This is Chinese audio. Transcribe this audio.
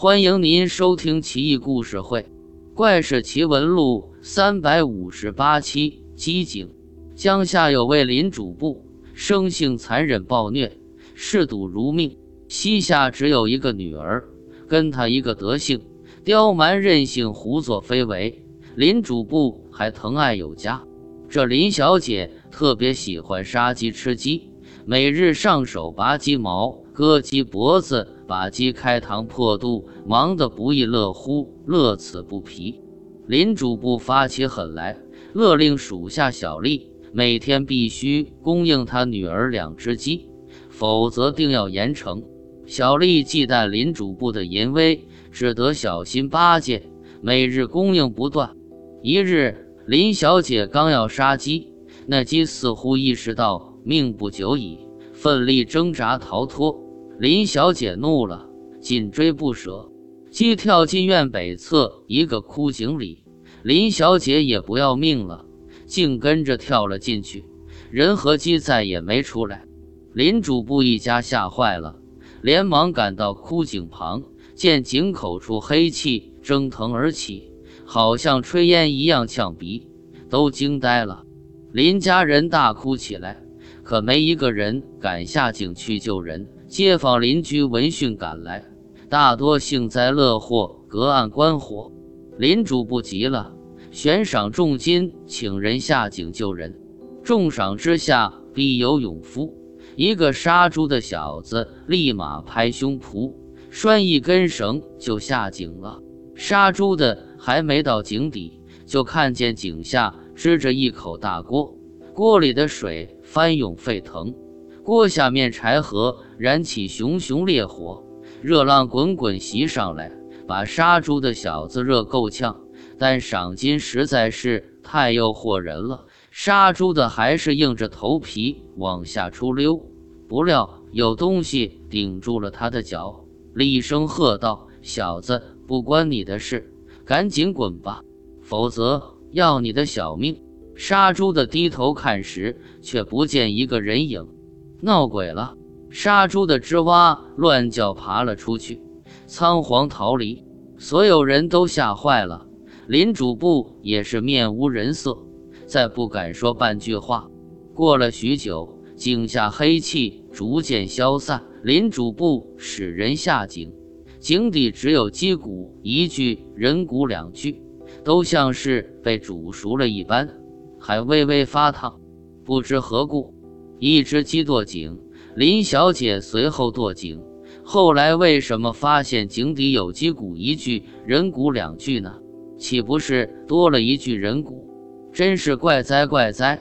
欢迎您收听《奇异故事会·怪事奇闻录》三百五十八期。机警，江夏有位林主簿，生性残忍暴虐，嗜赌如命。膝下只有一个女儿，跟他一个德性，刁蛮任性，胡作非为。林主簿还疼爱有加，这林小姐特别喜欢杀鸡吃鸡，每日上手拔鸡毛。割鸡脖子，把鸡开膛破肚，忙得不亦乐乎，乐此不疲。林主簿发起狠来，勒令属下小吏每天必须供应他女儿两只鸡，否则定要严惩。小吏忌惮林主簿的淫威，只得小心巴结，每日供应不断。一日，林小姐刚要杀鸡，那鸡似乎意识到命不久矣，奋力挣扎逃脱。林小姐怒了，紧追不舍。鸡跳进院北侧一个枯井里，林小姐也不要命了，竟跟着跳了进去。人和鸡再也没出来。林主簿一家吓坏了，连忙赶到枯井旁，见井口处黑气蒸腾而起，好像炊烟一样呛鼻，都惊呆了。林家人大哭起来，可没一个人敢下井去救人。街坊邻居闻讯赶来，大多幸灾乐祸，隔岸观火。林主不急了，悬赏重金，请人下井救人。重赏之下必有勇夫。一个杀猪的小子立马拍胸脯，拴一根绳就下井了。杀猪的还没到井底，就看见井下支着一口大锅，锅里的水翻涌沸腾。锅下面柴禾燃起熊熊烈火，热浪滚滚袭上来，把杀猪的小子热够呛。但赏金实在是太诱惑人了，杀猪的还是硬着头皮往下出溜。不料有东西顶住了他的脚，厉声喝道：“小子，不关你的事，赶紧滚吧，否则要你的小命！”杀猪的低头看时，却不见一个人影。闹鬼了！杀猪的吱哇乱叫，爬了出去，仓皇逃离。所有人都吓坏了，林主簿也是面无人色，再不敢说半句话。过了许久，井下黑气逐渐消散，林主簿使人下井，井底只有鸡骨一具，人骨两具，都像是被煮熟了一般，还微微发烫。不知何故。一只鸡堕井，林小姐随后堕井。后来为什么发现井底有鸡骨一具，人骨两具呢？岂不是多了一具人骨？真是怪哉怪哉！